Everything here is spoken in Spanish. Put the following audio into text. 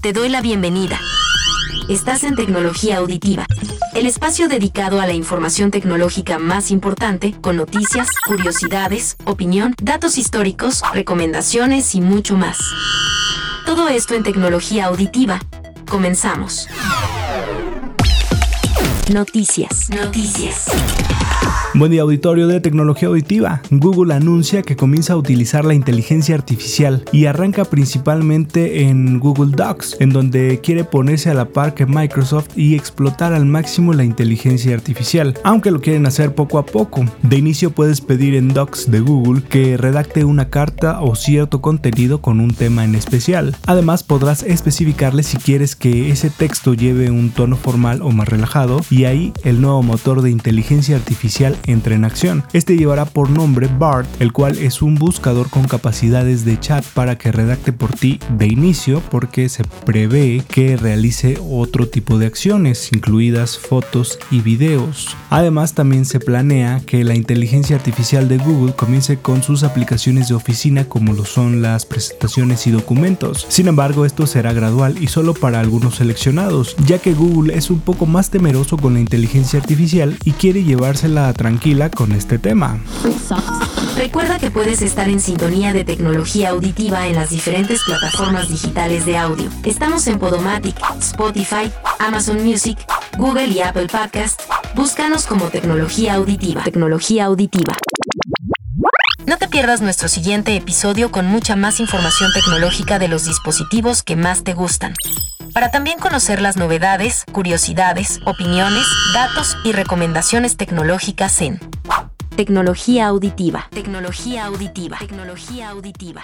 Te doy la bienvenida. Estás en Tecnología Auditiva, el espacio dedicado a la información tecnológica más importante, con noticias, curiosidades, opinión, datos históricos, recomendaciones y mucho más. Todo esto en Tecnología Auditiva. Comenzamos. Noticias. Noticias. Buen día auditorio de tecnología auditiva. Google anuncia que comienza a utilizar la inteligencia artificial y arranca principalmente en Google Docs, en donde quiere ponerse a la par que Microsoft y explotar al máximo la inteligencia artificial, aunque lo quieren hacer poco a poco. De inicio puedes pedir en Docs de Google que redacte una carta o cierto contenido con un tema en especial. Además podrás especificarle si quieres que ese texto lleve un tono formal o más relajado y ahí el nuevo motor de inteligencia artificial entra en acción. Este llevará por nombre BART, el cual es un buscador con capacidades de chat para que redacte por ti de inicio porque se prevé que realice otro tipo de acciones, incluidas fotos y videos. Además también se planea que la inteligencia artificial de Google comience con sus aplicaciones de oficina como lo son las presentaciones y documentos. Sin embargo, esto será gradual y solo para algunos seleccionados, ya que Google es un poco más temeroso con la inteligencia artificial y quiere llevársela a tranquila con este tema. Recuerda que puedes estar en sintonía de tecnología auditiva en las diferentes plataformas digitales de audio. Estamos en Podomatic, Spotify, Amazon Music, Google y Apple Podcast. Búscanos como tecnología auditiva. Tecnología auditiva. No te pierdas nuestro siguiente episodio con mucha más información tecnológica de los dispositivos que más te gustan. Para también conocer las novedades, curiosidades, opiniones, datos y recomendaciones tecnológicas en Tecnología auditiva. Tecnología auditiva. Tecnología auditiva.